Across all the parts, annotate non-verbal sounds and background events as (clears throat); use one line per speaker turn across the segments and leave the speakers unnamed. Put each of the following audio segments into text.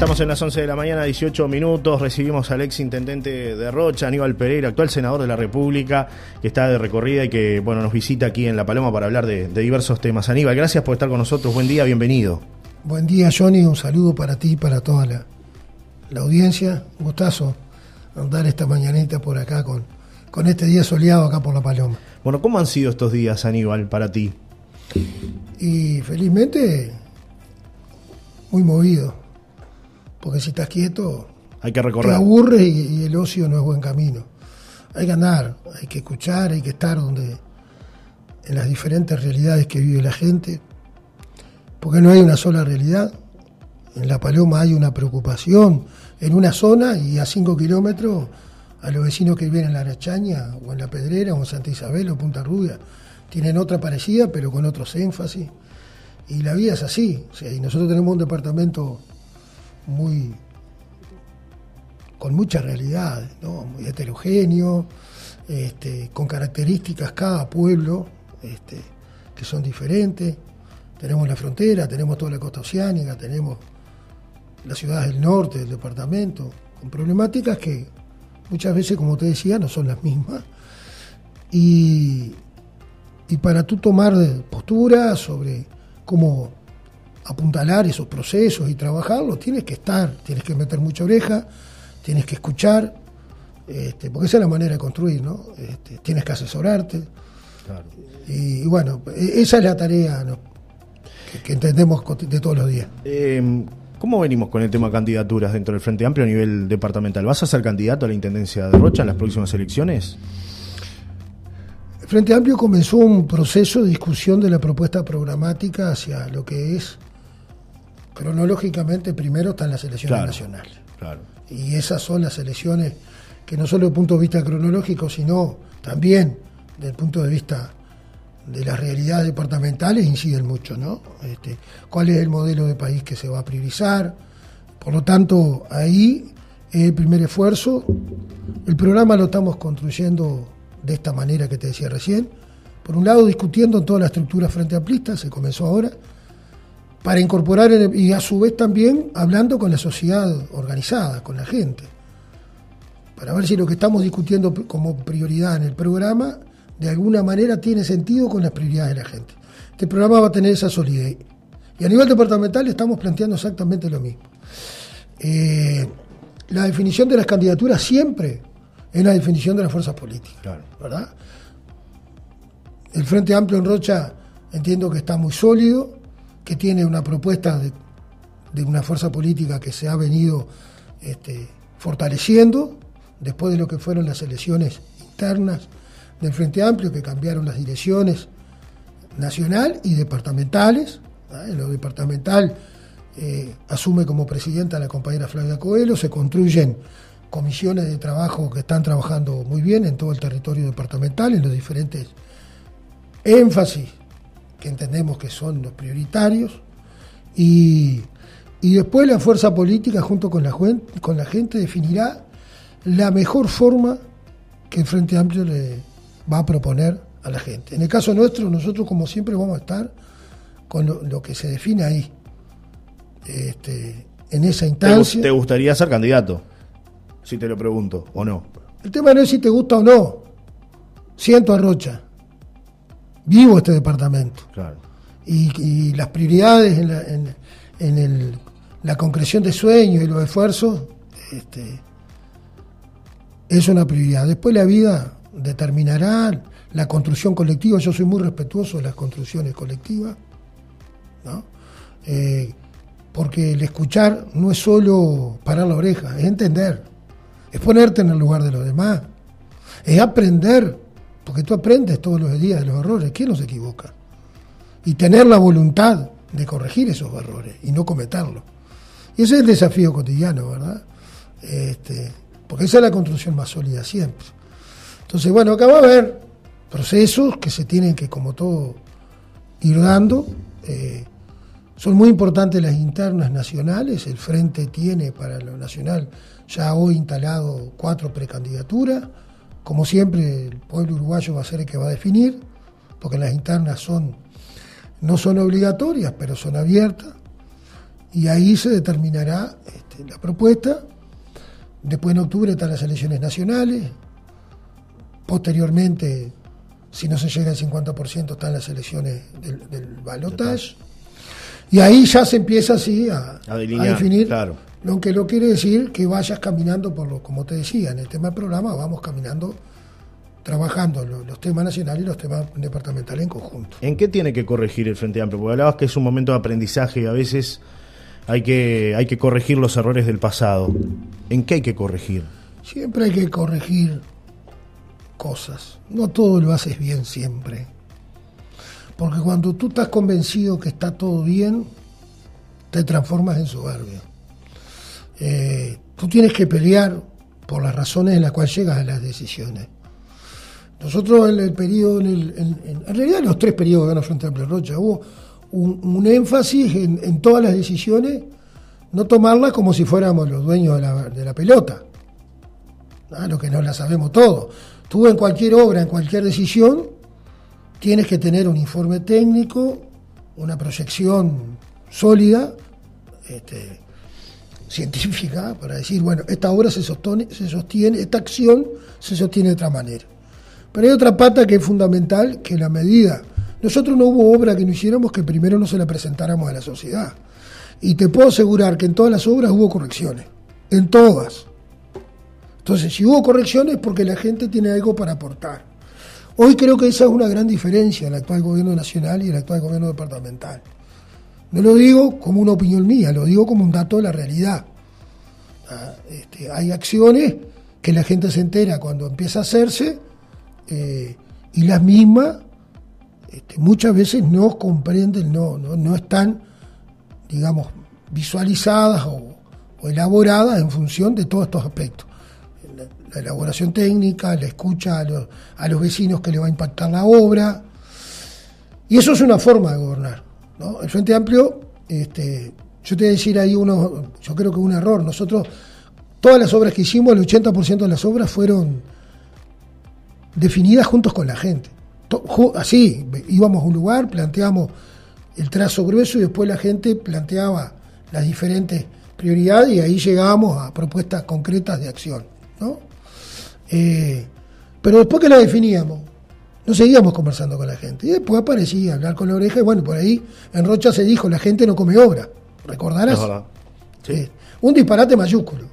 Estamos en las 11 de la mañana, 18 minutos. Recibimos al ex intendente de Rocha, Aníbal Pereira, actual senador de la República, que está de recorrida y que bueno nos visita aquí en La Paloma para hablar de, diversos temas. Aníbal, gracias por estar con nosotros. Buen día, bienvenido.
Buen día, Johnny. Un saludo para ti y para toda la, la audiencia. Un gustazo andar esta mañanita por acá con, con este día soleado acá por La Paloma.
Bueno, ¿cómo han sido estos días, Aníbal, para ti?
Y felizmente muy movido porque si estás quieto,
hay que recorrer.
Te aburre y, el ocio no es buen camino. Hay que andar, hay que escuchar, hay que estar donde en las diferentes realidades que vive la gente, porque no hay una sola realidad. En La Paloma hay una preocupación en una zona y a cinco kilómetros a los vecinos que viven en La Arachaña o en La Pedrera o en Santa Isabel o Punta Rubia tienen otra parecida pero con otros énfasis. Y la vida es así. y nosotros tenemos un departamento muy con mucha realidad, muy heterogéneo, este, con características cada pueblo este, que son diferentes. Tenemos la frontera, tenemos toda la costa oceánica, tenemos las ciudades del norte del departamento, con problemáticas que muchas veces, como te decía, no son las mismas. Y, y para tú tomar postura sobre cómo apuntalar esos procesos y trabajarlos, tienes que estar, tienes que meter mucha oreja, tienes que escuchar, este, porque esa es la manera de construir, ¿no? Este, tienes que asesorarte. Y, bueno, e, esa es la tarea que, entendemos de todos los días.
Em, ¿Cómo venimos con el tema de candidaturas dentro del Frente Amplio a nivel departamental? ¿Vas a ser candidato a la Intendencia de Rocha en las próximas elecciones?
El Frente Amplio comenzó un proceso de discusión de la propuesta programática hacia lo que es cronológicamente primero están las elecciones nacionales. Y esas son las elecciones que no solo desde el punto de vista cronológico, sino también desde el punto de vista de las realidades departamentales inciden mucho, ¿no? Este, ¿Cuál es el modelo de país que se va a priorizar? Por lo tanto, ahí es el primer esfuerzo. El programa lo estamos construyendo de esta manera que te decía recién. Por un lado, discutiendo en toda la estructura frente amplista, se comenzó ahora, para incorporar y a su vez también hablando con la sociedad organizada, con la gente, para ver si lo que estamos discutiendo como prioridad en el programa de alguna manera tiene sentido con las prioridades de la gente. Este programa va a tener esa solidez. Y a nivel departamental estamos planteando exactamente lo mismo. Eh, la definición de las candidaturas siempre es la definición de las fuerzas políticas, ¿verdad? El Frente Amplio en Rocha entiendo que está muy sólido, que tiene una propuesta de, una fuerza política que se ha venido este, fortaleciendo después de lo que fueron las elecciones internas del Frente Amplio, que cambiaron las direcciones nacional y departamentales. En lo departamental eh, asume como presidenta la compañera Flavia Coelho, se construyen comisiones de trabajo que están trabajando muy bien en todo el territorio departamental, en los diferentes énfasis que entendemos que son los prioritarios, y, después la fuerza política junto con la, con la gente definirá la mejor forma que el Frente Amplio le va a proponer a la gente. En el caso nuestro, nosotros como siempre vamos a estar con lo, que se define ahí, este, en esa instancia.
¿Te gustaría ser candidato? Si te lo pregunto, o no.
El tema no es si te gusta o no. Siento a Rocha vivo este departamento. Y, las prioridades en, la, concreción de sueños y los esfuerzos este, es una prioridad. Después la vida determinará la construcción colectiva. Yo soy muy respetuoso de las construcciones colectivas, eh, porque el escuchar no es solo parar la oreja, es entender, es ponerte en el lugar de los demás, es aprender porque tú aprendes todos los días de los errores. ¿Quién no se equivoca? Y tener la voluntad de corregir esos errores y no cometerlos. Y ese es el desafío cotidiano, ¿verdad? Este, porque esa es la construcción más sólida siempre. Entonces, bueno, acá va a haber procesos que se tienen que, como todo, ir dando. Eh, son muy importantes las internas nacionales. El Frente tiene para lo nacional ya hoy instalado cuatro precandidaturas. Como siempre, el pueblo uruguayo va a ser el que va a definir, porque las internas son, no son obligatorias, pero son abiertas. y ahí se determinará este, la propuesta. Después en octubre están las elecciones nacionales, posteriormente, si no se llega al 50%, están las elecciones del, del balotage. Y ahí ya se empieza así a, definir claro. Lo que no quiere decir que vayas caminando por lo, como te decía, en el tema del programa vamos caminando trabajando los, temas nacionales y los temas departamentales en conjunto.
¿En qué tiene que corregir el Frente Amplio? Porque hablabas que es un momento de aprendizaje y a veces hay que, hay que corregir los errores del pasado. ¿En qué hay que corregir?
Siempre hay que corregir cosas. No todo lo haces bien siempre. Porque cuando tú estás convencido que está todo bien, te transformas en soberbio. Eh, tú tienes que pelear por las razones en las cuales llegas a las decisiones. Nosotros en el periodo, en, realidad en los tres periodos de la Frente Amplio Rocha, hubo un, énfasis en, todas las decisiones, no tomarlas como si fuéramos los dueños de la, pelota, ¿no? lo que no la sabemos todo. Tú en cualquier obra, en cualquier decisión, tienes que tener un informe técnico, una proyección sólida, este, científica, para decir, bueno, esta obra se sostiene, se sostiene, esta acción se sostiene de otra manera. Pero hay otra pata que es fundamental, que la medida. Nosotros no hubo obra que no hiciéramos que primero no se la presentáramos a la sociedad. Y te puedo asegurar que en todas las obras hubo correcciones. En todas. Entonces, si hubo correcciones es porque la gente tiene algo para aportar. Hoy creo que esa es una gran diferencia el actual gobierno nacional y el actual gobierno departamental. No lo digo como una opinión mía, lo digo como un dato de la realidad. Ah, este, hay acciones que la gente se entera cuando empieza a hacerse eh, y las mismas este, muchas veces no comprenden, no, no, están, digamos, visualizadas o, elaboradas en función de todos estos aspectos. La, elaboración técnica, la escucha a los, a los, vecinos que le va a impactar la obra. Y eso es una forma de gobernar. El Frente Amplio, este, yo te voy a decir ahí uno, yo creo que un error. Nosotros, todas las obras que hicimos, el 80% de las obras fueron definidas juntos con la gente. Así, íbamos a un lugar, planteamos el trazo grueso y después la gente planteaba las diferentes prioridades y ahí llegábamos a propuestas concretas de acción. ¿no? Eh, pero después que la definíamos, no seguíamos conversando con la gente. Y después aparecía hablar con la oreja y bueno, por ahí en Rocha se dijo, la gente no come obra. ¿Recordarás? Sí. un disparate mayúsculo.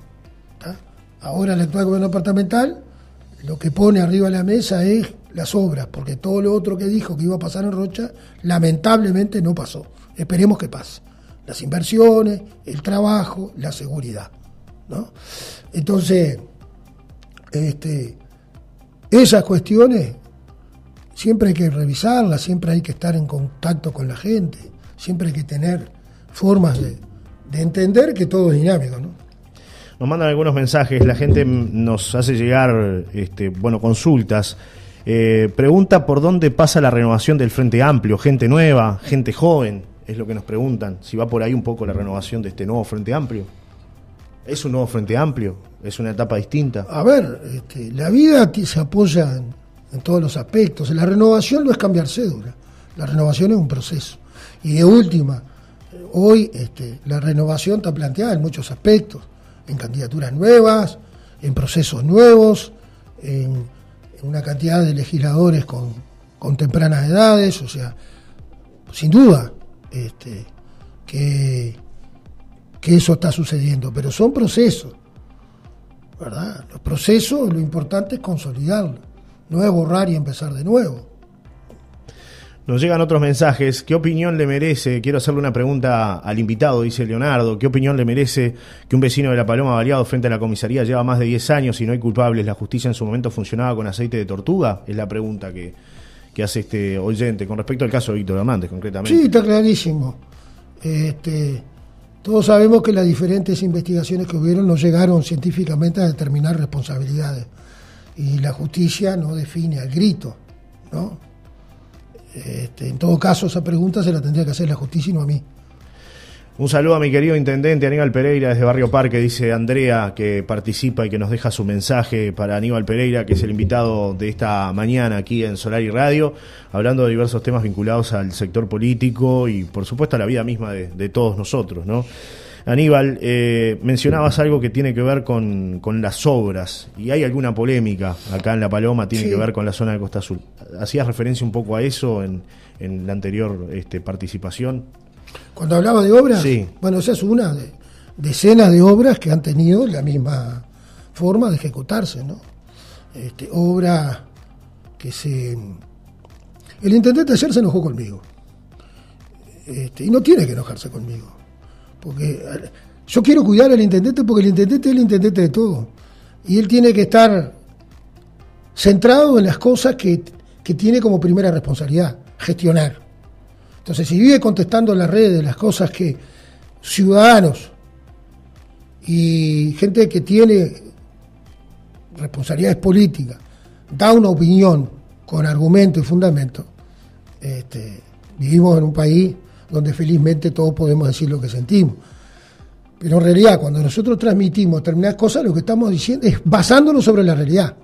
Ahora el actual gobierno departamental lo que pone arriba de la mesa es las obras, porque todo lo otro que dijo que iba a pasar en Rocha, lamentablemente no pasó. Esperemos que pase. Las inversiones, el trabajo, la seguridad. ¿no? Entonces, este, esas cuestiones siempre hay que revisarlas, siempre hay que estar en contacto con la gente, siempre hay que tener formas de, de entender que todo es dinámico. ¿no?
Nos mandan algunos mensajes, la gente nos hace llegar este, bueno, consultas. Eh, pregunta por dónde pasa la renovación del Frente Amplio, gente nueva, gente joven, es lo que nos preguntan, si va por ahí un poco la renovación de este nuevo Frente Amplio. ¿Es un nuevo Frente Amplio? ¿Es una etapa distinta?
A ver, este, la vida se apoya en, en, todos los aspectos. La renovación no es cambiar cédula, la renovación es un proceso. Y de última, hoy este, la renovación está planteada en muchos aspectos en candidaturas nuevas, en procesos nuevos, en, una cantidad de legisladores con, tempranas edades, o sea, sin duda este, que, que eso está sucediendo, pero son procesos, ¿verdad? Los procesos, lo importante es consolidarlos, no es borrar y empezar de nuevo.
Nos llegan otros mensajes. ¿Qué opinión le merece? Quiero hacerle una pregunta al invitado, dice Leonardo. ¿Qué opinión le merece que un vecino de La Paloma baleado frente a la comisaría lleva más de 10 años y no hay culpables? ¿La justicia en su momento funcionaba con aceite de tortuga? Es la pregunta que, hace este oyente con respecto al caso de Víctor Amantes, concretamente.
Sí, está clarísimo. Este, todos sabemos que las diferentes investigaciones que hubieron no llegaron científicamente a determinar responsabilidades. Y la justicia no define al grito, ¿no? Este, en todo caso, esa pregunta se la tendría que hacer la justicia y no a mí.
Un saludo a mi querido intendente Aníbal Pereira desde Barrio Parque, dice Andrea, que participa y que nos deja su mensaje para Aníbal Pereira, que es el invitado de esta mañana aquí en Solar y Radio, hablando de diversos temas vinculados al sector político y por supuesto a la vida misma de, todos nosotros, ¿no? Aníbal, eh, mencionabas algo que tiene que ver con, las obras y hay alguna polémica acá en La Paloma, tiene que ver con la zona de Costa Azul. ¿Hacías referencia un poco a eso en, en la anterior este, participación?
Cuando hablaba de obras, bueno, esa es una de decenas de obras que han tenido la misma forma de ejecutarse, ¿no? Este, obra que se... El intendente ayer se enojó conmigo. Este, y no tiene que enojarse conmigo. Porque yo quiero cuidar al intendente porque el intendente es el intendente de todo. Y él tiene que estar centrado en las cosas que, que tiene como primera responsabilidad, gestionar. Entonces, si vive contestando en las redes las cosas que ciudadanos y gente que tiene responsabilidades políticas da una opinión con argumento y fundamento, este, vivimos en un país donde felizmente todos podemos decir lo que sentimos. Pero en realidad, cuando nosotros transmitimos determinadas cosas, lo que estamos diciendo es basándonos sobre la realidad.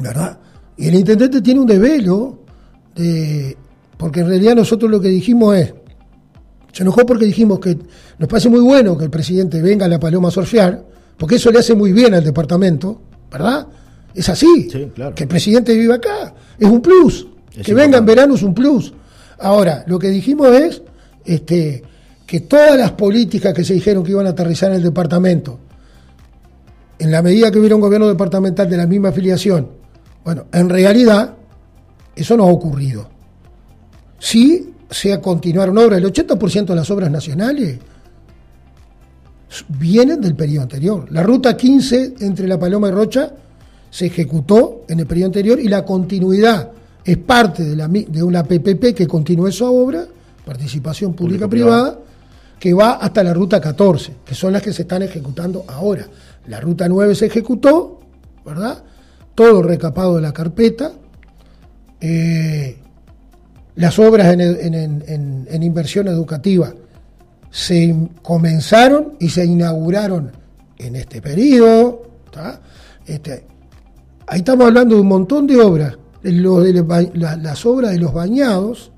¿Verdad? Y el intendente tiene un desvelo de porque en realidad nosotros lo que dijimos es, se enojó porque dijimos que nos parece muy bueno que el presidente venga a la Paloma a surfear, porque eso le hace muy bien al departamento, ¿verdad? Es así. Que el presidente viva acá es un plus. que venga en verano es un plus. Ahora, lo que dijimos es este, que todas las políticas que se dijeron que iban a aterrizar en el departamento, en la medida que hubiera un gobierno departamental de la misma afiliación, bueno, en realidad eso no ha ocurrido si se continuaron obras. El 80% de las obras nacionales vienen del periodo anterior. La ruta 15 entre La Paloma y Rocha se ejecutó en el periodo anterior y la continuidad es parte de, la, de una PPP que continúa esa obra, participación pública-privada, que va hasta la ruta 14, que son las que se están ejecutando ahora. La ruta 9 se ejecutó, ¿verdad? Todo recapado de la carpeta. Eh, las obras en, inversión educativa se comenzaron y se inauguraron en este periodo. Este, ahí estamos hablando de un montón de obras. Las obras de los bañados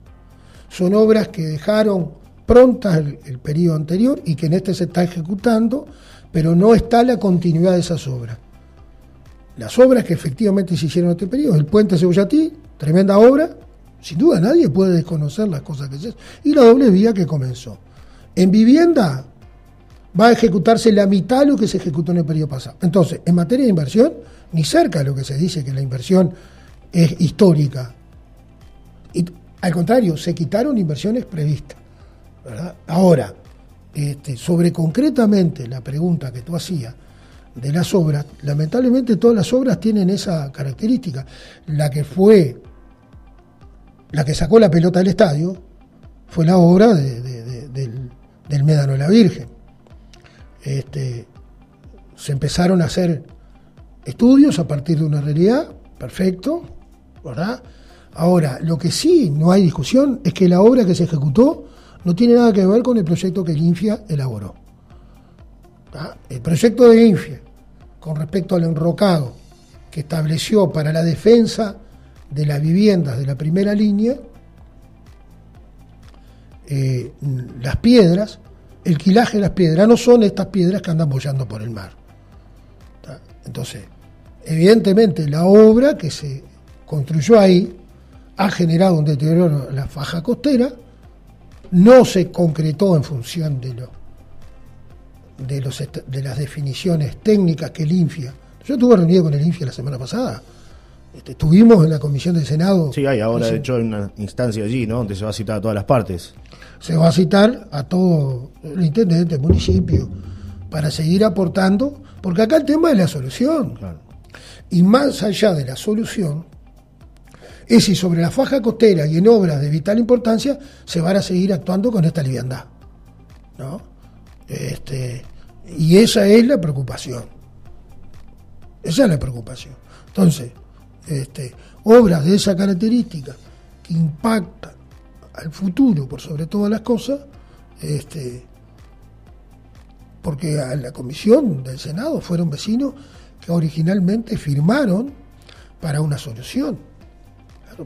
son obras que dejaron prontas el, el periodo anterior y que en este se está ejecutando, pero no está la continuidad de esas obras. Las obras que efectivamente se hicieron en este periodo, el puente Cebollatí, tremenda obra, sin duda nadie puede desconocer las cosas que se Y la doble vía que comenzó. En vivienda va a ejecutarse la mitad de lo que se ejecutó en el periodo pasado. Entonces, en materia de inversión, ni cerca de lo que se dice que la inversión es histórica. Y, al contrario, se quitaron inversiones previstas. Ahora, este, sobre concretamente la pregunta que tú hacías de las obras, lamentablemente todas las obras tienen esa característica. La que fue la que sacó la pelota del estadio fue la obra del, Médano de la Virgen. Este, se empezaron a hacer estudios a partir de una realidad, perfecto, Ahora, lo que sí no hay discusión es que la obra que se ejecutó no tiene nada que ver con el proyecto que el INFIA elaboró. El proyecto de INFIA, con respecto al enrocado que estableció para la defensa de las viviendas de la primera línea, eh, las piedras, el quilaje de las piedras no son estas piedras que andan bollando por el mar. Entonces, evidentemente la obra que se construyó ahí ha generado un deterioro en la faja costera, no se concretó en función de, lo, de, los, de las definiciones técnicas que el INFIA. Yo estuve reunido con el INFIA la semana pasada este, estuvimos en la comisión del Senado.
Sí, hay ahora, de hecho, hay una instancia allí, ¿no? Donde se va a citar a todas las partes.
Se va a citar a todo el intendente, el municipio, para seguir aportando, porque acá el tema es la solución. Y más allá de la solución, es si sobre la faja costera y en obras de vital importancia se van a seguir actuando con esta liviandad. ¿no? Este, y esa es la preocupación. Esa es la preocupación. Entonces, este, obras de esa característica que impactan al futuro por sobre todas las cosas, Este, porque a la comisión del Senado fueron vecinos que originalmente firmaron para una solución.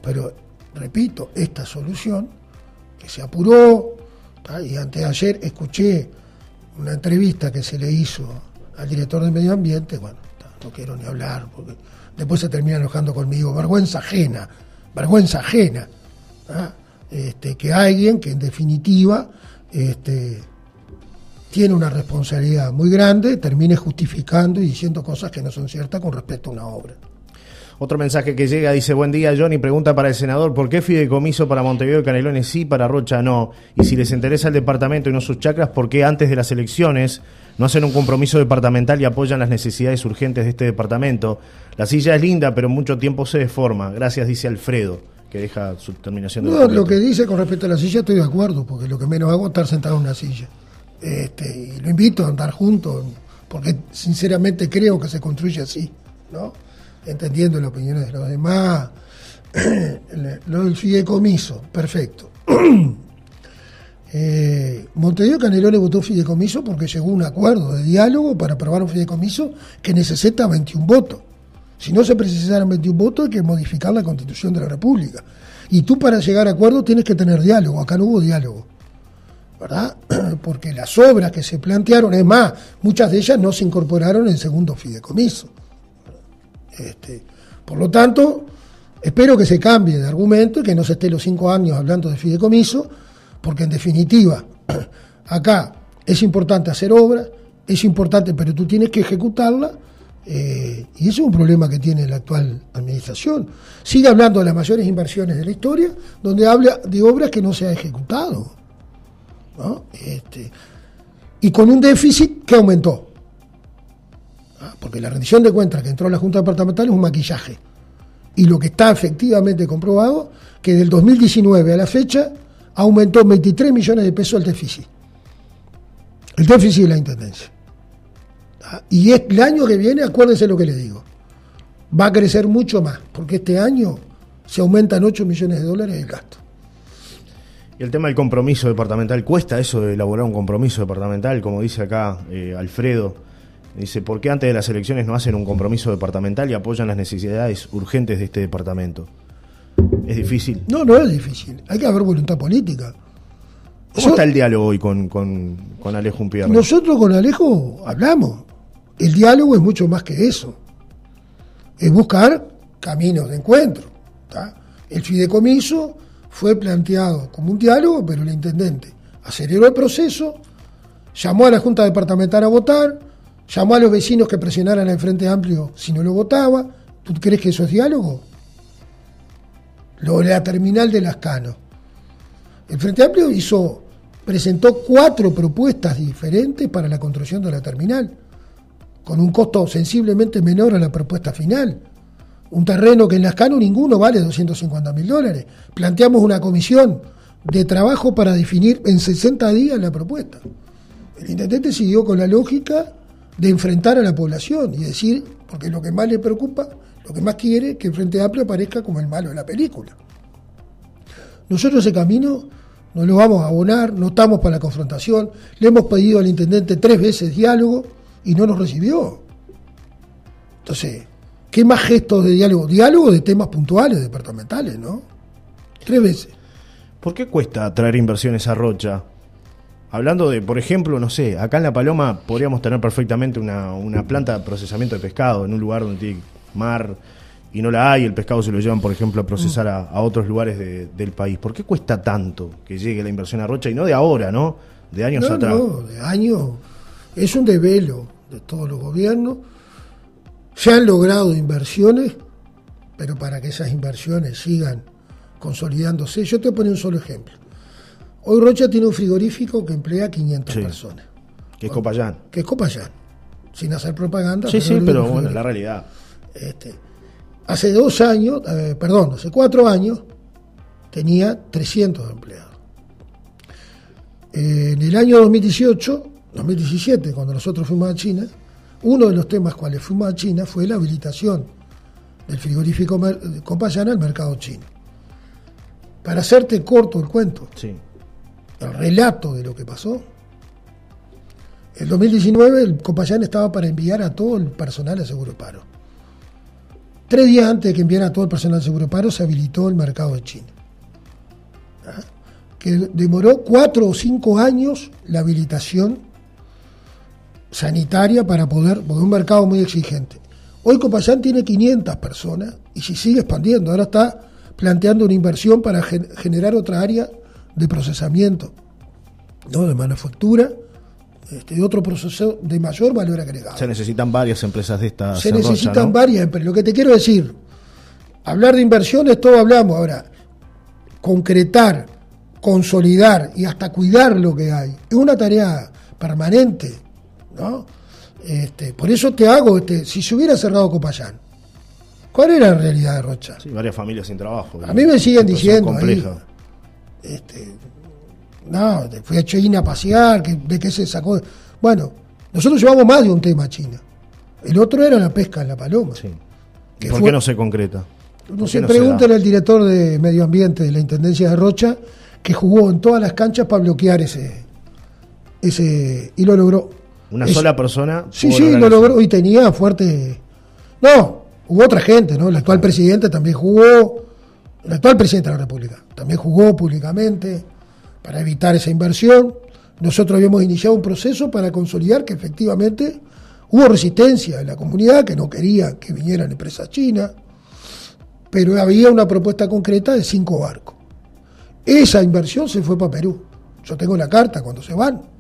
Pero, repito, esta solución que se apuró, y antes de ayer escuché una entrevista que se le hizo al director de Medio Ambiente, bueno, no quiero ni hablar, porque después se termina enojando conmigo, vergüenza ajena, vergüenza ajena, este, que alguien que en definitiva este, tiene una responsabilidad muy grande, termine justificando y diciendo cosas que no son ciertas con respecto a una obra.
Otro mensaje que llega dice, buen día Johnny, pregunta para el senador, ¿por qué fideicomiso para Montevideo y Canelones sí, para Rocha no? Y si les interesa el departamento y no sus chacras, ¿por qué antes de las elecciones no hacen un compromiso departamental y apoyan las necesidades urgentes de este departamento? La silla es linda, pero mucho tiempo se deforma. Gracias, dice Alfredo, que deja su terminación
de... No, lo que dice con respecto a la silla estoy de acuerdo, porque lo que menos hago es estar sentado en una silla. Este, y lo invito a andar juntos, porque sinceramente creo que se construye así, ¿no? Entendiendo las opiniones de los demás. (clears throat) lo del fideicomiso, perfecto. (clears throat) eh, Montevideo Canelones votó fideicomiso porque llegó a un acuerdo de diálogo para aprobar un fideicomiso que necesita 21 votos. Si no se precisaran 21 votos, hay que modificar la constitución de la República. Y tú para llegar a acuerdo tienes que tener diálogo. Acá no hubo diálogo. ¿verdad? (clears throat) Porque las obras que se plantearon, es más, muchas de ellas no se incorporaron en segundo fideicomiso. Este, por lo tanto, espero que se cambie de argumento y que no se esté los cinco años hablando de fideicomiso, porque en definitiva, (clears throat) acá es importante hacer obras, es importante, pero tú tienes que ejecutarla, eh, y ese es un problema que tiene la actual administración. Sigue hablando de las mayores inversiones de la historia, donde habla de obras que no se ha ejecutado. Este, y con un déficit que aumentó. ¿Ah? Porque la rendición de cuentas que entró la Junta Departamental es un maquillaje. Y lo que está efectivamente comprobado, que del 2019 a la fecha aumentó 23 millones de pesos el déficit. El déficit de la Intendencia. ¿Ah? Y el año que viene, acuérdense lo que le digo, va a crecer mucho más, porque este año se aumentan 8 millones de dólares el gasto.
Y el tema del compromiso departamental, ¿cuesta eso de elaborar un compromiso departamental? Como dice acá eh, Alfredo, dice, ¿por qué antes de las elecciones no hacen un compromiso departamental y apoyan las necesidades urgentes de este departamento? ¿Es difícil?
No, no es difícil. Hay que haber voluntad política.
¿Cómo está el diálogo hoy con, con, Alejo Umpierre?
Nosotros con Alejo hablamos. El diálogo es mucho más que eso. Es buscar caminos de encuentro. El fideicomiso fue planteado como un diálogo, pero el intendente aceleró el proceso, llamó a la Junta Departamental a votar, llamó a los vecinos que presionaran al Frente Amplio si no lo votaba. ¿Tú crees que eso es diálogo? Lo de la terminal de las Cano. El Frente Amplio hizo, presentó cuatro propuestas diferentes para la construcción de la terminal, con un costo sensiblemente menor a la propuesta final un terreno que en las Cano ninguno vale 250 mil dólares. Planteamos una comisión de trabajo para definir en 60 días la propuesta. El intendente siguió con la lógica de enfrentar a la población y decir, porque lo que más le preocupa, lo que más quiere, es que el Frente Amplio aparezca como el malo de la película. Nosotros ese camino no lo vamos a abonar, no estamos para la confrontación, le hemos pedido al intendente tres veces diálogo y no nos recibió. Entonces, ¿Qué más gestos de diálogo? Diálogo de temas puntuales, departamentales, ¿no? Tres veces.
¿Por qué cuesta traer inversiones a Rocha? Hablando de, por ejemplo, no sé, acá en La Paloma podríamos tener perfectamente una, planta de procesamiento de pescado en un lugar donde tiene mar y no la hay, el pescado se lo llevan, por ejemplo, a procesar a, otros lugares del país. ¿Por qué cuesta tanto que llegue la inversión a Rocha y no de ahora, ¿no? De años atrás.
No, de años. Es un desvelo de todos los gobiernos se han logrado inversiones, pero para que esas inversiones sigan consolidándose, yo te voy a poner un solo ejemplo. Hoy Rocha tiene un frigorífico que emplea 500 personas.
Que es Copayán.
Que es Copayán. Sin hacer propaganda.
Sí, sí, pero bueno, la realidad.
Este, hace dos años, eh, perdón, hace cuatro años, tenía 300 empleados. en el año 2018, 2017, cuando nosotros fuimos a China, uno de los temas cuales fuimos a China fue la habilitación del frigorífico Copayana al mercado chino. Para hacerte corto el cuento,
sí.
El relato de lo que pasó. En 2019 el Copayán estaba para enviar a todo el personal a Seguro Paro. Tres días antes de que enviara a todo el personal a Seguro Paro se habilitó el mercado de China. ¿Ah? Que demoró cuatro o cinco años la habilitación sanitaria para poder, porque un mercado muy exigente. Hoy Copayán tiene 500 personas y si sigue expandiendo, ahora está planteando una inversión para generar otra área de procesamiento, ¿no? de manufactura, este, de otro proceso de mayor valor agregado.
Se necesitan varias empresas de esta.
Se necesitan varias empresas. Lo que te quiero decir, hablar de inversiones, todo hablamos ahora. Concretar, consolidar y hasta cuidar lo que hay es una tarea permanente, ¿no? Este, por eso te hago, este, si se hubiera cerrado Copayán, ¿cuál era la realidad de Rocha?
Sí, varias familias sin trabajo.
A mí me siguen diciendo, este, no, fui a China a pasear, que, de qué se sacó. Bueno, nosotros llevamos más de un tema a China. El otro era la pesca en la paloma. Sí.
¿Por qué no se concreta?
No se pregunta al director de Medio Ambiente de la Intendencia de Rocha, que jugó en todas las canchas para bloquear ese, ese y lo logró.
¿Una sola persona?
Sí, sí, lo logró y tenía fuerte... No, hubo otra gente, ¿no? El actual presidente también jugó, el actual presidente de la República también jugó públicamente para evitar esa inversión. Nosotros habíamos iniciado un proceso para consolidar que efectivamente hubo resistencia en la comunidad que no quería que vinieran empresas chinas, pero había una propuesta concreta de cinco barcos. Esa inversión se fue para Perú. Yo tengo la carta cuando se van.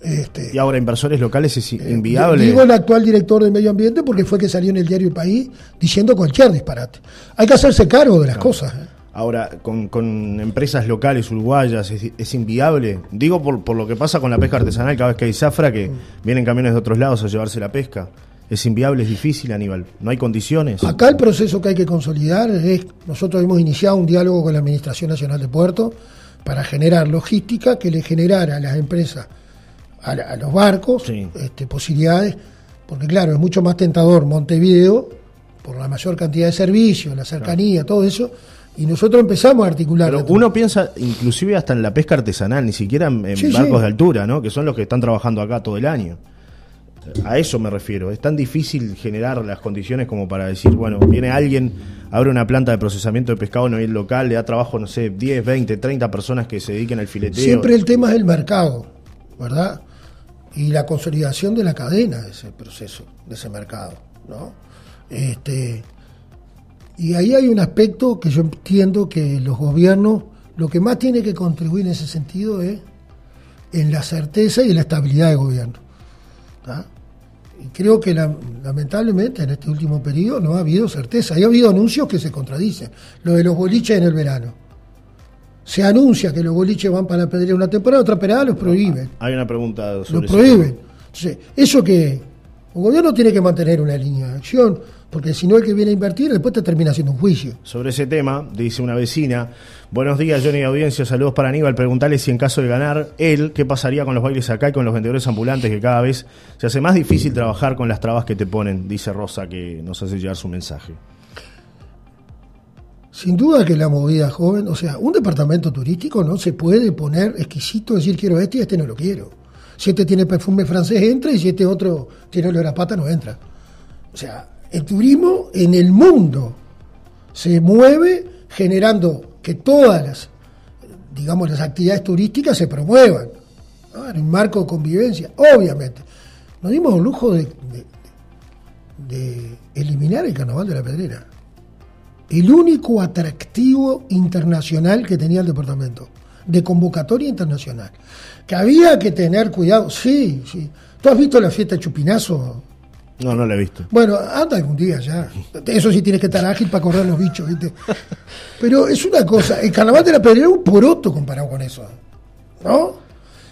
Este, y ahora inversores locales es eh, inviable.
digo el actual director de Medio Ambiente porque fue que salió en el diario El País diciendo cualquier disparate. Hay que hacerse cargo de las cosas. ¿eh?
Ahora, con, empresas locales uruguayas, es, inviable? Digo por, por, lo que pasa con la pesca artesanal, cada vez que hay zafra, que vienen camiones de otros lados a llevarse la pesca. ¿Es inviable, es difícil, Aníbal? ¿No hay condiciones?
Acá el proceso que hay que consolidar es, nosotros hemos iniciado un diálogo con la Administración Nacional de Puerto para generar logística que le generara a las empresas, a, los barcos, este, posibilidades, porque claro, es mucho más tentador Montevideo, por la mayor cantidad de servicios, la cercanía, todo eso, y nosotros empezamos a articular.
Pero uno piensa inclusive hasta en la pesca artesanal, ni siquiera en, barcos de altura, ¿no? Que son los que están trabajando acá todo el año. A eso me refiero. Es tan difícil generar las condiciones como para decir, bueno, viene alguien, abre una planta de procesamiento de pescado a nivel local, le da trabajo, no sé, 10, 20, 30 personas que se dediquen al fileteo.
Siempre el tema es el mercado, ¿verdad? Y la consolidación de la cadena de ese proceso, de ese mercado, ¿no? Este, y ahí hay un aspecto que yo entiendo que los gobiernos lo que más tiene que contribuir en ese sentido es en la certeza y en la estabilidad del gobierno. Y creo que lamentablemente en este último periodo no ha habido certeza. ha habido anuncios que se contradicen. Lo de los boliches en el verano. Se anuncia que los boliches van para la una temporada, otra temporada los prohíben.
Hay una pregunta sobre
Los prohíben. Entonces, eso que el gobierno tiene que mantener una línea de acción porque si no el que viene a invertir después te termina haciendo un juicio.
Sobre ese tema, dice una vecina, buenos días Johnny Audiencia, saludos para Aníbal, preguntarle si en caso de ganar él, ¿qué pasaría con los bailes acá y con los vendedores ambulantes que cada vez se hace más difícil trabajar con las trabas que te ponen? Dice Rosa que nos hace llegar su mensaje.
Sin duda que la movida joven, o sea, un departamento turístico no se puede poner exquisito, decir quiero este y este no lo quiero. Si este tiene perfume francés entra y si este otro tiene olor a pata no entra. O sea, el turismo en el mundo se mueve generando que todas las, digamos, las actividades turísticas se promuevan en un marco de convivencia, obviamente. Nos dimos el lujo de, de eliminar el Carnaval de la Pedrera, el único atractivo internacional que tenía el departamento, de convocatoria internacional, que había que tener cuidado, sí, sí. ¿Tú has visto la fiesta de Chupinazo
no, no la he visto.
Bueno, anda algún día ya. Eso sí tienes que estar ágil para correr los bichos, ¿viste? Pero es una cosa, el carnaval de la Pedrera es un poroto comparado con eso. ¿No?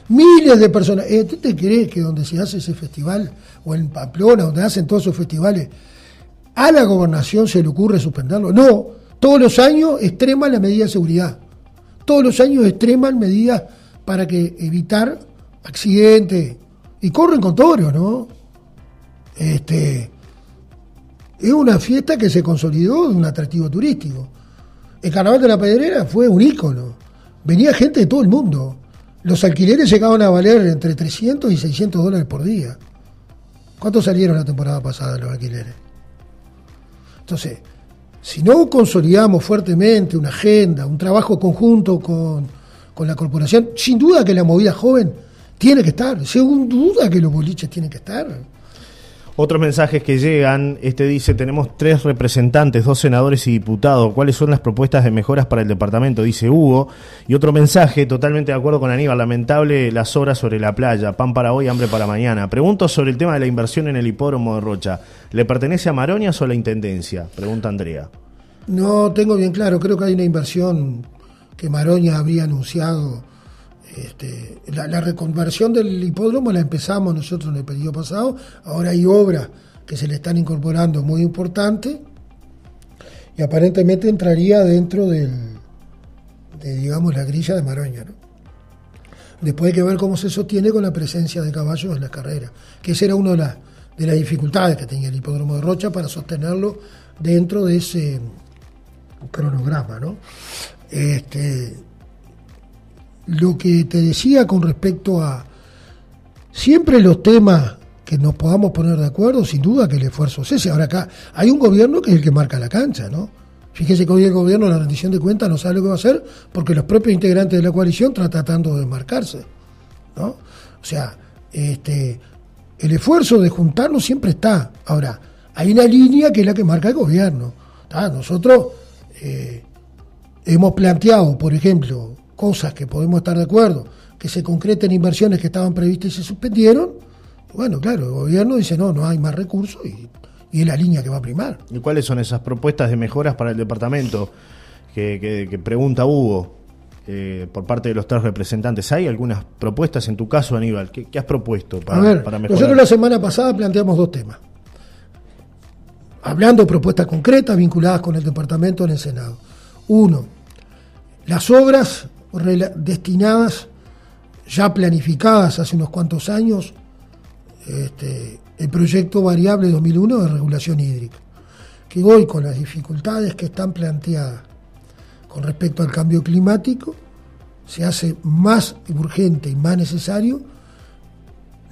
Miles de personas. Eh, ¿Tú te crees que donde se hace ese festival, o en Pamplona, donde hacen todos esos festivales, a la gobernación se le ocurre suspenderlo? No, todos los años extreman la medida de seguridad. Todos los años extreman medidas para que evitar accidentes. Y corren con toro, ¿no? Este, es una fiesta que se consolidó de un atractivo turístico. El Carnaval de la Pedrera fue un ícono. Venía gente de todo el mundo. los alquileres llegaban a valer entre 300 y 600 dólares por día. ¿Cuántos salieron la temporada pasada los alquileres? Entonces, si no consolidamos fuertemente una agenda, un trabajo conjunto con, con la corporación, sin duda que la movida joven tiene que estar, sin duda que los boliches tienen que estar.
Otros mensajes que llegan, este dice, tenemos tres representantes, dos senadores y diputados, ¿cuáles son las propuestas de mejoras para el departamento? Dice Hugo. Y otro mensaje, totalmente de acuerdo con Aníbal, lamentable las horas sobre la playa, pan para hoy, hambre para mañana. Pregunto sobre el tema de la inversión en el hipódromo de Rocha. ¿Le pertenece a Maroñas o a la Intendencia? Pregunta Andrea.
No tengo bien claro, creo que hay una inversión que Maroña habría anunciado este, la, reconversión del hipódromo la empezamos nosotros en el periodo pasado, ahora hay obras que se le están incorporando muy importantes y aparentemente entraría dentro del, de, digamos, la grilla de Maroña. Después hay que ver cómo se sostiene con la presencia de caballos en las carreras, que esa era una de, las, de las dificultades que tenía el hipódromo de Rocha para sostenerlo dentro de ese cronograma. ¿no? Este, lo que te decía con respecto a siempre los temas que nos podamos poner de acuerdo, sin duda que el esfuerzo es ese. Ahora acá hay un gobierno que es el que marca la cancha, ¿no? Fíjese que hoy el gobierno, la rendición de cuentas, no sabe lo que va a hacer porque los propios integrantes de la coalición están tratando de marcarse, ¿no? O sea, este, el esfuerzo de juntarnos siempre está. Ahora, hay una línea que es la que marca el gobierno. Nosotros eh, hemos planteado, por ejemplo, cosas que podemos estar de acuerdo, que se concreten inversiones que estaban previstas y se suspendieron, bueno, claro, el gobierno dice no, no hay más recursos y, y es la línea que va a primar.
¿Y cuáles son esas propuestas de mejoras para el departamento que, pregunta Hugo? Eh, por parte de los tres representantes. ¿Hay algunas propuestas en tu caso, Aníbal? ¿Qué, has propuesto
para, mejorar? Nosotros la semana pasada planteamos dos temas. Hablando de propuestas concretas vinculadas con el departamento en el Senado. Uno, las obras destinadas, ya planificadas hace unos cuantos años, este, el proyecto variable 2001 de regulación hídrica, que hoy con las dificultades que están planteadas con respecto al cambio climático, se hace más urgente y más necesario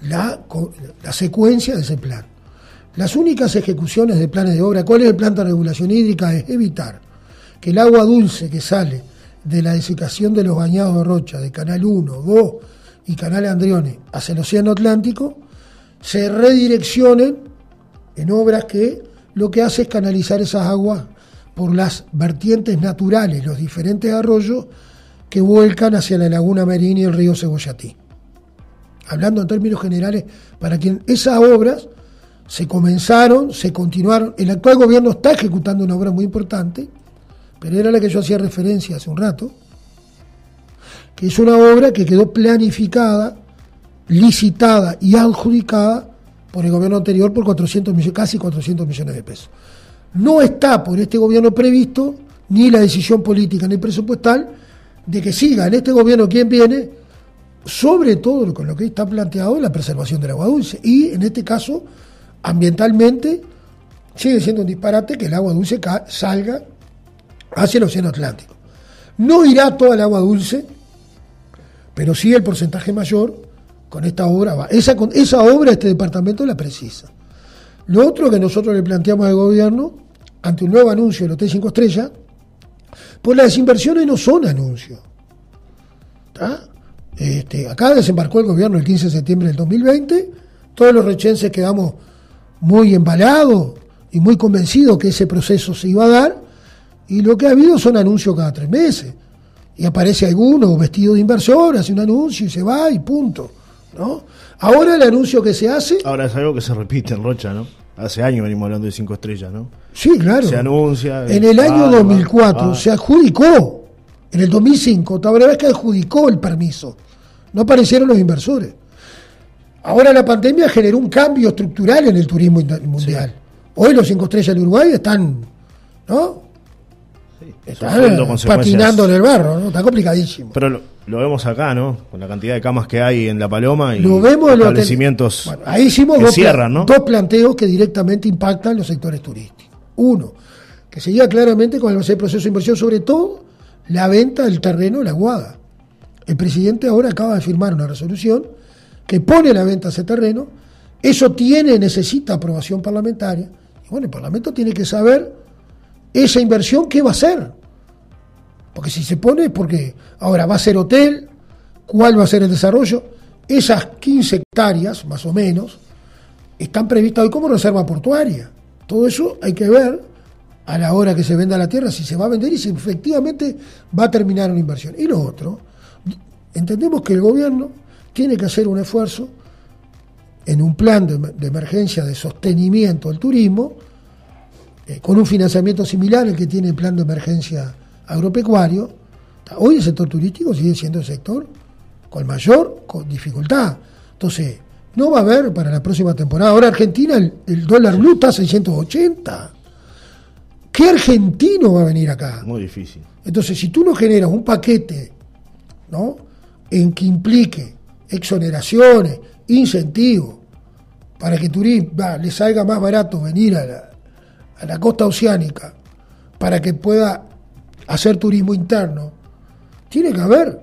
la, la secuencia de ese plan. Las únicas ejecuciones de planes de obra, ¿cuál es el plan de regulación hídrica? Es evitar que el agua dulce que sale de la desecación de los bañados de Rocha, de Canal 1, 2 y Canal Andrione hacia el Océano Atlántico, se redireccionen en obras que lo que hace es canalizar esas aguas por las vertientes naturales, los diferentes arroyos que vuelcan hacia la Laguna Merina y el río Cebollatí. Hablando en términos generales, para quien esas obras se comenzaron, se continuaron, el actual gobierno está ejecutando una obra muy importante, pero era la que yo hacía referencia hace un rato, que es una obra que quedó planificada, licitada y adjudicada por el gobierno anterior por 400 millones, casi 400 millones de pesos. No está por este gobierno previsto ni la decisión política ni presupuestal de que siga en este gobierno quien viene, sobre todo con lo que está planteado la preservación del agua dulce. Y en este caso, ambientalmente, sigue siendo un disparate que el agua dulce salga hacia el Océano Atlántico. No irá toda el agua dulce, pero sí el porcentaje mayor con esta obra va. Esa, esa obra este departamento la precisa. Lo otro que nosotros le planteamos al gobierno, ante un nuevo anuncio del Hotel 5 Estrellas, pues las inversiones no son anuncios. Este, acá desembarcó el gobierno el 15 de septiembre del 2020, todos los rechenses quedamos muy embalados y muy convencidos que ese proceso se iba a dar, y lo que ha habido son anuncios cada tres meses. Y aparece alguno vestido de inversor, hace un anuncio y se va y punto. ¿no? Ahora el anuncio que se hace.
Ahora es algo que se repite en Rocha, ¿no? Hace años venimos hablando de cinco estrellas, ¿no?
Sí, claro.
Se anuncia.
En el año 2004 se adjudicó. En el 2005, la vez que adjudicó el permiso. No aparecieron los inversores. Ahora la pandemia generó un cambio estructural en el turismo mundial. Hoy los cinco estrellas de Uruguay están, ¿no? Está patinando en el barro, ¿no? Está complicadísimo.
Pero lo, vemos acá, ¿no? Con la cantidad de camas que hay en La Paloma y lo vemos los establecimientos
ahí hicimos dos, dos planteos que directamente impactan los sectores turísticos. Uno, que seguía claramente con el proceso de inversión, sobre todo la venta del terreno de la Guada. El presidente ahora acaba de firmar una resolución que pone a la venta ese terreno, eso tiene, necesita aprobación parlamentaria, y bueno, el Parlamento tiene que saber esa inversión qué va a hacer. Porque si se pone, porque ahora va a ser hotel, cuál va a ser el desarrollo, esas 15 hectáreas, más o menos, están previstas hoy como reserva portuaria. Todo eso hay que ver a la hora que se venda la tierra si se va a vender y si efectivamente va a terminar una inversión. Y lo otro, entendemos que el gobierno tiene que hacer un esfuerzo en un plan de, emergencia de sostenimiento del turismo, eh, con un financiamiento similar al que tiene el plan de emergencia agropecuario. Hoy el sector turístico sigue siendo el sector con mayor dificultad. Entonces, no va a haber para la próxima temporada. Ahora Argentina, el, dólar blue está a 680. ¿Qué argentino va a venir acá?
Muy difícil.
Entonces, si tú no generas un paquete, ¿no? En que implique exoneraciones, incentivos, para que turismo le salga más barato venir a la, a la costa oceánica, para que pueda hacer turismo interno, tiene que haber,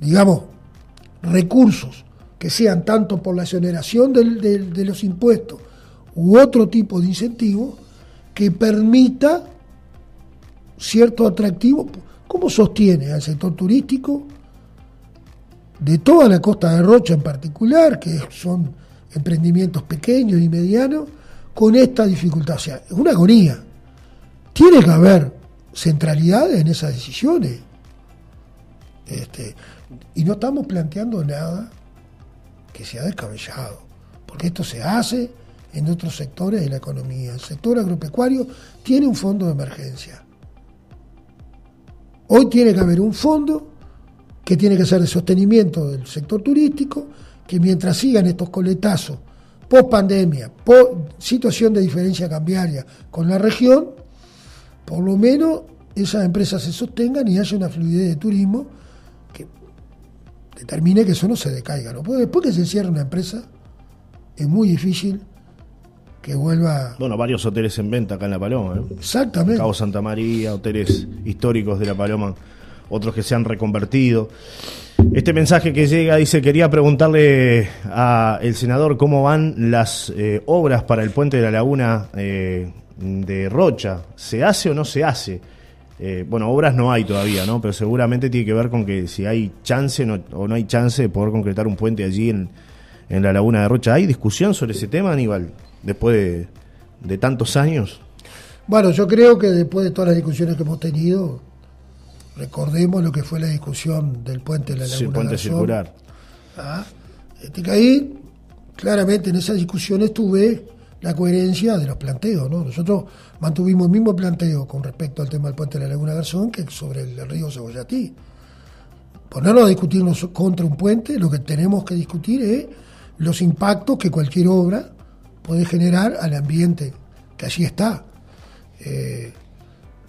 digamos, recursos que sean tanto por la exoneración de los impuestos u otro tipo de incentivo que permita cierto atractivo. ¿Cómo sostiene al sector turístico de toda la costa de Rocha en particular, que son emprendimientos pequeños y medianos, con esta dificultad? O sea, es una agonía. Tiene que haber centralidad en esas decisiones. Este, y no estamos planteando nada que sea descabellado, porque esto se hace en otros sectores de la economía. El sector agropecuario tiene un fondo de emergencia. Hoy tiene que haber un fondo que tiene que ser de sostenimiento del sector turístico, que mientras sigan estos coletazos post pandemia, post situación de diferencia cambiaria con la región, por lo menos esas empresas se sostengan y haya una fluidez de turismo determine que eso no se decaiga. ¿no? Porque después que se cierre una empresa, es muy difícil que vuelva.
Bueno, varios hoteles en venta acá en La Paloma. ¿eh?
Exactamente.
Cabo Santa María, hoteles históricos de La Paloma, otros que se han reconvertido. Este mensaje que llega dice, quería preguntarle al senador cómo van las eh, obras para el puente de la laguna eh, de Rocha. ¿Se hace o no se hace? Eh, bueno, obras no hay todavía, ¿no? Pero seguramente tiene que ver con que si hay chance o no hay chance de poder concretar un puente allí en, la laguna de Rocha. ¿Hay discusión sobre ese tema, Aníbal, después de, tantos años?
Bueno, yo creo que después de todas las discusiones que hemos tenido, recordemos lo que fue la discusión del puente de la laguna. Sí,
puente circular.
¿Ah? Este, que ahí, claramente en esas discusiones tuve la coherencia de los planteos. ¿no? Nosotros mantuvimos el mismo planteo con respecto al tema del puente de la Laguna Garzón que sobre el río Cebollatí. Ponernos a discutirnos contra un puente, lo que tenemos que discutir es los impactos que cualquier obra puede generar al ambiente, que allí está. Eh,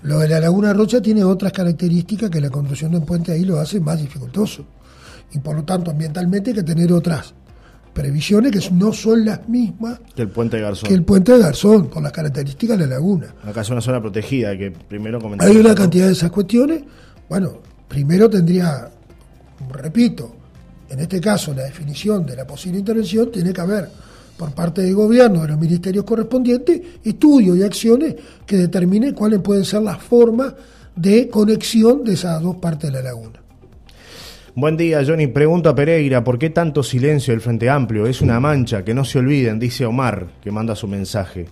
lo de la Laguna Rocha tiene otras características que la construcción de un puente ahí lo hace más dificultoso. Y por lo tanto, ambientalmente hay que tener otras previsiones que no son las mismas
que el puente de Garzón.
Que el puente de Garzón, por las características de la laguna.
Acá es una zona protegida, que primero
Hay una cantidad de esas cuestiones. Bueno, primero tendría, repito, en este caso la definición de la posible intervención tiene que haber por parte del gobierno, de los ministerios correspondientes, estudios y acciones que determinen cuáles pueden ser las formas de conexión de esas dos partes de la laguna.
Buen día, Johnny. Pregunto a Pereira, ¿por qué tanto silencio del Frente Amplio? Es una mancha, que no se olviden, dice Omar, que manda su mensaje.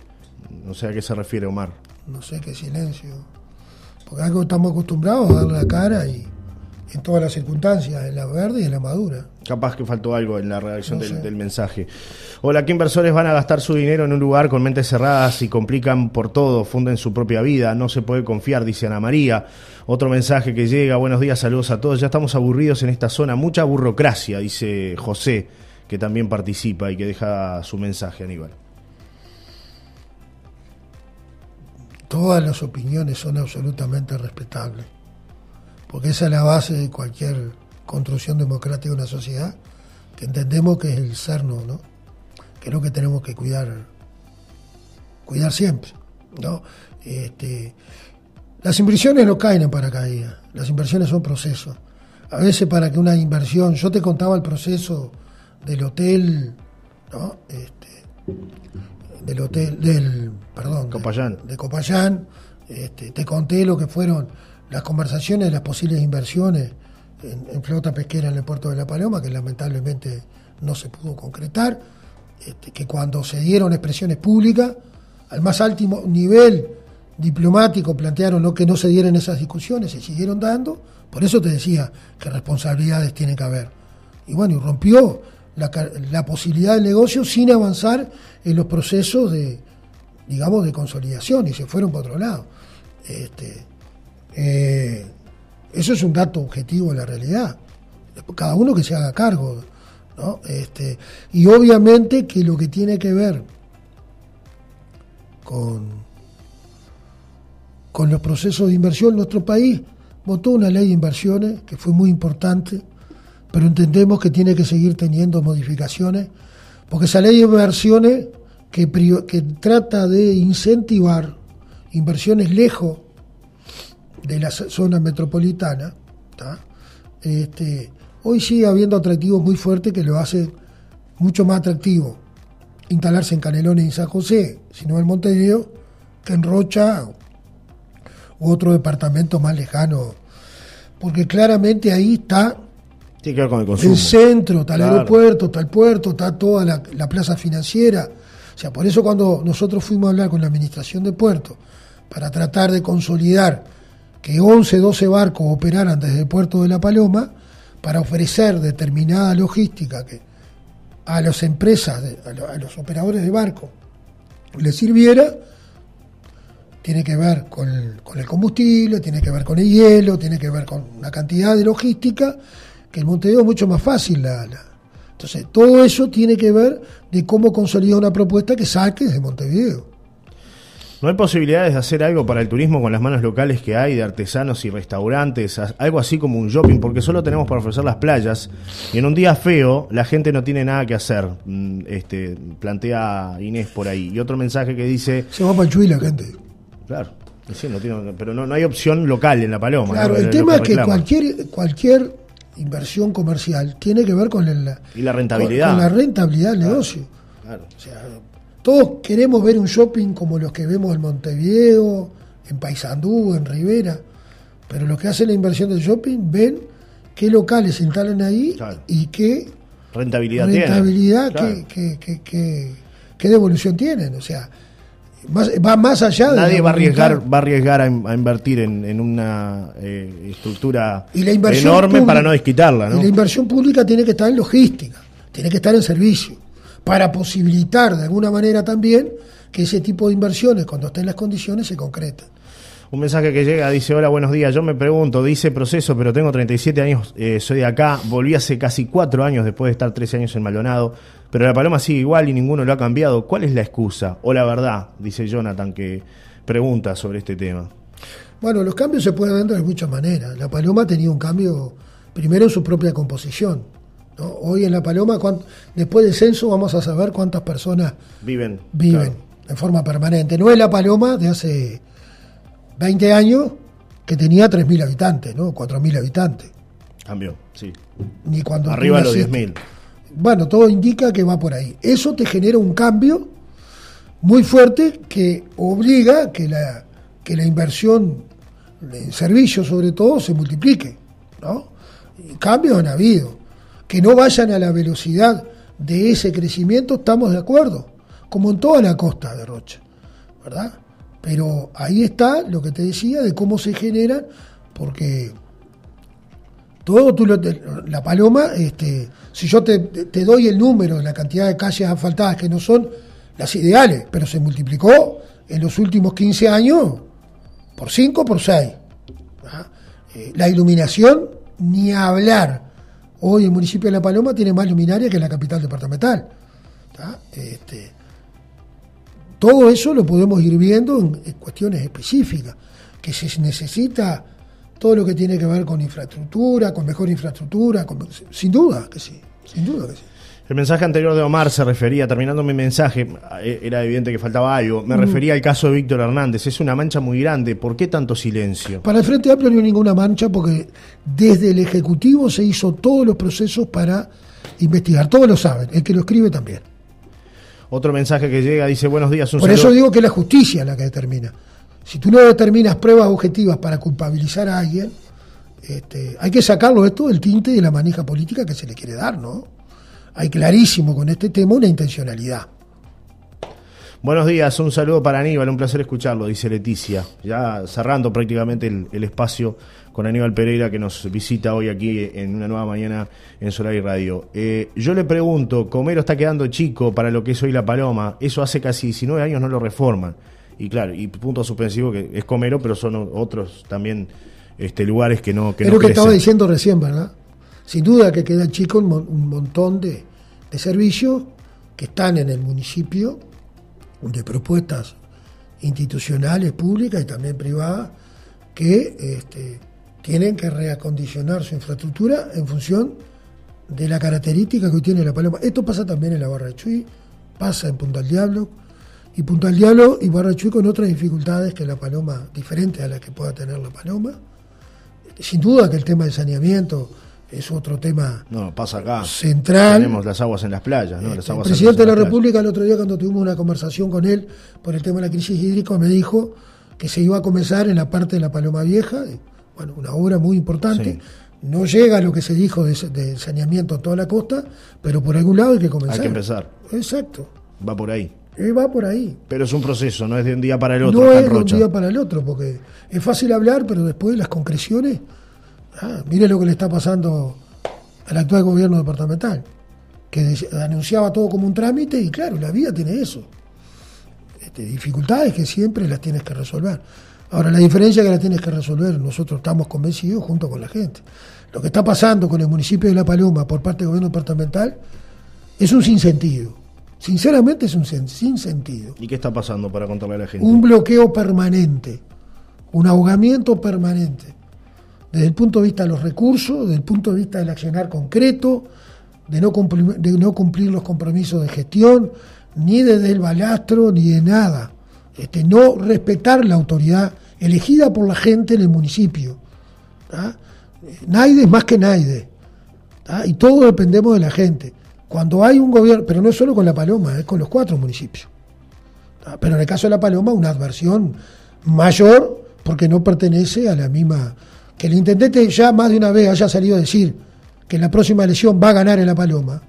No sé a qué se refiere Omar.
No sé qué silencio. Porque algo estamos acostumbrados a darle la cara y en todas las circunstancias, en la verde y en la madura.
Capaz que faltó algo en la redacción del, mensaje. Hola, ¿qué inversores van a gastar su dinero en un lugar con mentes cerradas y complican por todo, funden su propia vida? No se puede confiar, dice Ana María. Otro mensaje que llega, buenos días, saludos a todos. Ya estamos aburridos en esta zona, mucha burocracia, dice José, que también participa y que deja su mensaje, Aníbal.
Todas las opiniones son absolutamente respetables, porque esa es la base de cualquier construcción democrática de una sociedad, que entendemos que es el serno, ¿no? que es lo que tenemos que cuidar, cuidar siempre. ¿no? Este, las inversiones no caen en paracaídas, las inversiones son procesos. a veces para que una inversión, yo te contaba el proceso del hotel, ¿no? Este, del hotel, del, perdón,
Copayán.
De, Copayán, este, te conté lo que fueron las conversaciones de las posibles inversiones en, flota pesquera en el puerto de La Paloma, que lamentablemente no se pudo concretar, este, que cuando se dieron expresiones públicas, al más alto nivel diplomático plantearon lo que no se dieran esas discusiones, se siguieron dando, por eso te decía que responsabilidades tienen que haber. Y bueno, y rompió la, posibilidad del negocio sin avanzar en los procesos de, digamos, de consolidación y se fueron por otro lado. Este, eh, eso es un dato objetivo de la realidad. Cada uno que se haga cargo. ¿no? Este, y obviamente que lo que tiene que ver con, con los procesos de inversión, nuestro país votó una ley de inversiones que fue muy importante, pero entendemos que tiene que seguir teniendo modificaciones, porque esa ley de inversiones que trata de incentivar inversiones lejos de la zona metropolitana, este, hoy sigue habiendo atractivos muy fuertes que lo hacen mucho más atractivo instalarse en Canelones y San José, sino en Montevideo, que en Rocha u otro departamento más lejano. Porque claramente ahí está
el,
centro, está el aeropuerto, está el puerto, está toda la, la, plaza financiera. O sea, por eso cuando nosotros fuimos a hablar con la administración de puerto para tratar de consolidar que 11, 12 barcos operaran desde el puerto de La Paloma para ofrecer determinada logística que a las empresas, a los operadores de barco, les sirviera, tiene que ver con el, con el, combustible, tiene que ver con el hielo, tiene que ver con una cantidad de logística que en Montevideo es mucho más fácil. La, entonces, todo eso tiene que ver de cómo consolidar una propuesta que saque desde Montevideo.
¿No hay posibilidades de hacer algo para el turismo con las manos locales que hay, de artesanos y restaurantes, algo así como un shopping? Porque solo tenemos para ofrecer las playas y en un día feo la gente no tiene nada que hacer, mm, este, plantea Inés por ahí. Y otro mensaje que dice...
Se va para Chuy la gente.
Claro, pero no, no, hay opción local en La Paloma.
Claro, el tema es que cualquier, cualquier inversión comercial tiene que ver con, el,
y la rentabilidad.
Con, la rentabilidad del negocio. Claro. O sea, todos queremos ver un shopping como los que vemos en Montevideo, en Paysandú, en Rivera, pero los que hacen la inversión del shopping ven qué locales se instalan ahí y qué
rentabilidad,
rentabilidad qué, qué, devolución tienen. O sea, va más allá
de. Nadie va a arriesgar, va a, arriesgar a, invertir en, una eh, estructura enorme para no desquitarla.
Y la inversión pública tiene que estar en logística, tiene que estar en servicio para posibilitar de alguna manera también que ese tipo de inversiones, cuando estén las condiciones, se concreten.
Un mensaje que llega, dice, hola, buenos días, yo me pregunto, dice proceso, pero tengo 37 años, eh, soy de acá, volví hace casi cuatro años después de estar 13 años en Maldonado, pero la paloma sigue igual y ninguno lo ha cambiado. ¿Cuál es la excusa o la verdad? Dice Jonathan, que pregunta sobre este tema.
Bueno, los cambios se pueden dar de muchas maneras. La paloma ha tenido un cambio, primero en su propia composición. Hoy en La Paloma, después del censo, vamos a saber cuántas personas
viven,
viven en forma permanente. No es La Paloma de hace 20 años que tenía 3.000 habitantes, ¿no? 4.000 habitantes.
Cambió, sí.
Ni cuando
Arriba de los 10.000.
Bueno, todo indica que va por ahí. Eso te genera un cambio muy fuerte que obliga que la, que la inversión en servicios, sobre todo, se multiplique. ¿no? cambios han habido que no vayan a la velocidad de ese crecimiento, estamos de acuerdo, como en toda la costa de Rocha, ¿verdad? Pero ahí está lo que te decía de cómo se generan, porque todo tú la paloma, este, si yo te, doy el número de la cantidad de calles asfaltadas que no son las ideales, pero se multiplicó en los últimos 15 años por 5, por 6. Eh, la iluminación, ni hablar. Hoy el municipio de La Paloma tiene más luminaria que la capital departamental. Este, todo eso lo podemos ir viendo en, cuestiones específicas, que se necesita todo lo que tiene que ver con infraestructura, con mejor infraestructura, sin duda que sí, sin duda que sí.
El mensaje anterior de Omar se refería, terminando mi mensaje, eh, era evidente que faltaba algo, me refería al caso de Víctor Hernández. Es una mancha muy grande. ¿Por qué tanto silencio?
Para el Frente Amplio no hay ninguna mancha porque desde el Ejecutivo se hizo todos los procesos para investigar. Todos lo saben, el que lo escribe también.
Otro mensaje que llega dice buenos días.
Un Por eso digo que es la justicia la que determina. Si tú no determinas pruebas objetivas para culpabilizar a alguien, este, hay que sacarlo esto del tinte de la manija política que se le quiere dar, ¿no? Hay clarísimo con este tema una intencionalidad.
Buenos días, un saludo para Aníbal, un placer escucharlo, dice Leticia. Ya cerrando prácticamente el, espacio con Aníbal Pereira que nos visita hoy aquí en una nueva mañana en Solar y Radio. Eh, yo le pregunto, Comero está quedando chico para lo que es hoy La Paloma, eso hace casi 19 años no lo reforman. Y claro, y punto suspensivo que es Comero, pero son otros también este, lugares que no... Que
es lo que estaba diciendo recién, ¿verdad? Sin duda que queda chico un, montón de, servicios que están en el municipio, de propuestas institucionales, públicas y también privadas, que este, tienen que reacondicionar su infraestructura en función de la característica que tiene la Paloma. Esto pasa también en la Barra de Chuy, pasa en Punta del Diablo, y Punta del Diablo y Barra de Chuy con otras dificultades que la Paloma, diferentes a las que pueda tener la Paloma. Sin duda que el tema del saneamiento, es otro tema
no, pasa acá.
central.
Tenemos las aguas en las playas, ¿no?
el presidente de la República el otro día cuando tuvimos una conversación con él por el tema de la crisis hídrica me dijo que se iba a comenzar en la parte de la Paloma Vieja, bueno, una obra muy importante. No llega a lo que se dijo de, saneamiento en toda la costa, pero por algún lado hay que comenzar.
Hay que empezar.
Exacto.
Va por ahí.
Eh, va por ahí.
Pero es un proceso, no es de un día para el otro.
No es de un día para el otro, porque es fácil hablar, pero después las concreciones Ah, mire lo que le está pasando al actual gobierno departamental, que anunciaba todo como un trámite y claro, la vida tiene eso. Este, dificultades que siempre las tienes que resolver. Ahora, la diferencia es que las tienes que resolver, nosotros estamos convencidos junto con la gente. Lo que está pasando con el municipio de La Paloma por parte del gobierno departamental es un sinsentido. Sinceramente es un sinsentido.
¿Y qué está pasando para contarle a la gente?
Un bloqueo permanente, un ahogamiento permanente desde el punto de vista de los recursos, desde el punto de vista del accionar concreto, de no cumplir, los compromisos de gestión, ni desde el balastro, ni de nada. Este, no respetar la autoridad elegida por la gente en el municipio. Naide es más que Naide. Y todos dependemos de la gente. Cuando hay un gobierno, pero no solo con La Paloma, es con los cuatro municipios. Pero en el caso de La Paloma, una adversión mayor porque no pertenece a la misma que el intendente ya más de una vez haya salido a decir que en la próxima elección va a ganar en La Paloma,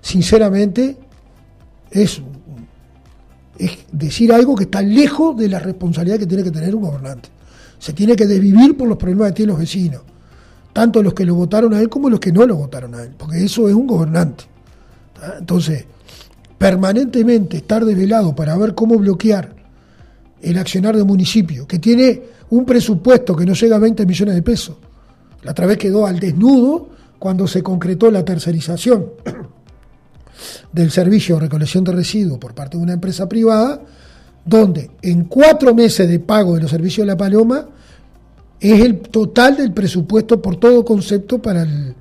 sinceramente es, decir algo que está lejos de la responsabilidad que tiene que tener un gobernante. Se tiene que desvivir por los problemas que tienen los vecinos, tanto los que lo votaron a él como los que no lo votaron a él, porque eso es un gobernante. Entonces, permanentemente estar desvelado para ver cómo bloquear el accionar del municipio, que tiene un presupuesto que no llega a 20 millones de pesos. La otra vez quedó al desnudo cuando se concretó la tercerización (clears throat) del servicio de recolección de residuos por parte de una empresa privada, donde en cuatro meses de pago de los servicios de la Paloma es el total del presupuesto por todo concepto para el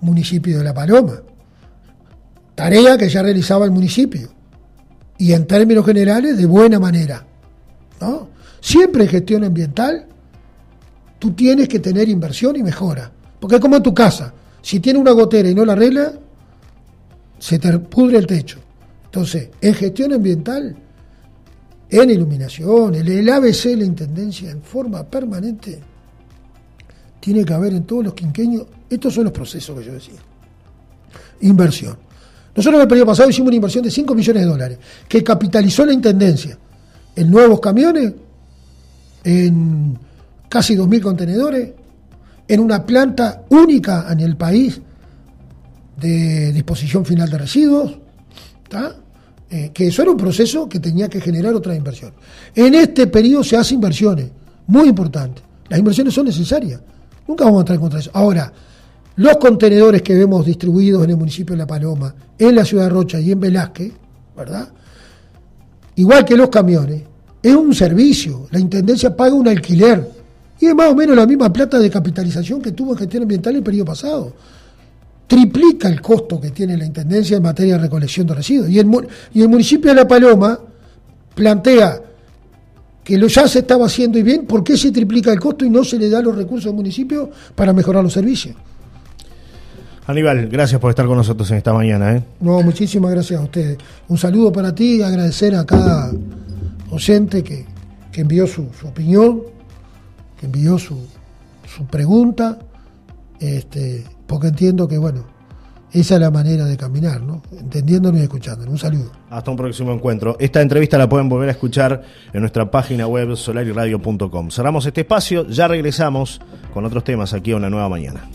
municipio de La Paloma. Tarea que ya realizaba el municipio. Y en términos generales, de buena manera. ¿no? Siempre en gestión ambiental, tú tienes que tener inversión y mejora. Porque es como en tu casa. Si tiene una gotera y no la arregla, se te pudre el techo. Entonces, en gestión ambiental, en iluminación, el, el ABC, la intendencia, en forma permanente, tiene que haber en todos los quinqueños, estos son los procesos que yo decía. Inversión. Nosotros en el periodo pasado hicimos una inversión de 5 millones de dólares, que capitalizó la intendencia en nuevos camiones, en casi 2.000 contenedores, en una planta única en el país de disposición final de residuos, eh, que eso era un proceso que tenía que generar otra inversión. En este periodo se hacen inversiones, muy importantes. Las inversiones son necesarias, nunca vamos a entrar en contra de eso. Ahora, los contenedores que vemos distribuidos en el municipio de La Paloma, en la ciudad de Rocha y en Velázquez, ¿verdad? Igual que los camiones, es un servicio. La Intendencia paga un alquiler. Y es más o menos la misma plata de capitalización que tuvo en gestión ambiental el periodo pasado. triplica el costo que tiene la Intendencia en materia de recolección de residuos. Y el, y el municipio de La Paloma plantea que lo ya se estaba haciendo y bien, ¿por qué se triplica el costo y no se le da los recursos al municipio para mejorar los servicios?
Aníbal, gracias por estar con nosotros en esta mañana. ¿eh?
No, muchísimas gracias a ustedes. Un saludo para ti y agradecer a cada oyente que, envió su, opinión, que envió su, su pregunta, este, porque entiendo que, bueno, esa es la manera de caminar, ¿no? Entendiéndonos y escuchándonos. Un saludo.
Hasta un próximo encuentro. Esta entrevista la pueden volver a escuchar en nuestra página web solariradio.com. Cerramos este espacio, ya regresamos con otros temas aquí a una nueva mañana.